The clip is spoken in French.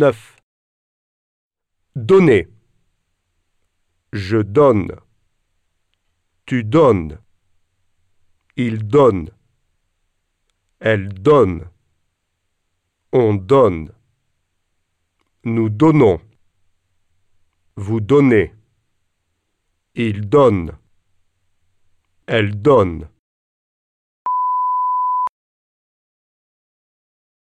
9. Donner. Je donne. Tu donnes. Il donne. Elle donne. On donne. Nous donnons. Vous donnez. Il donne. Elle donne.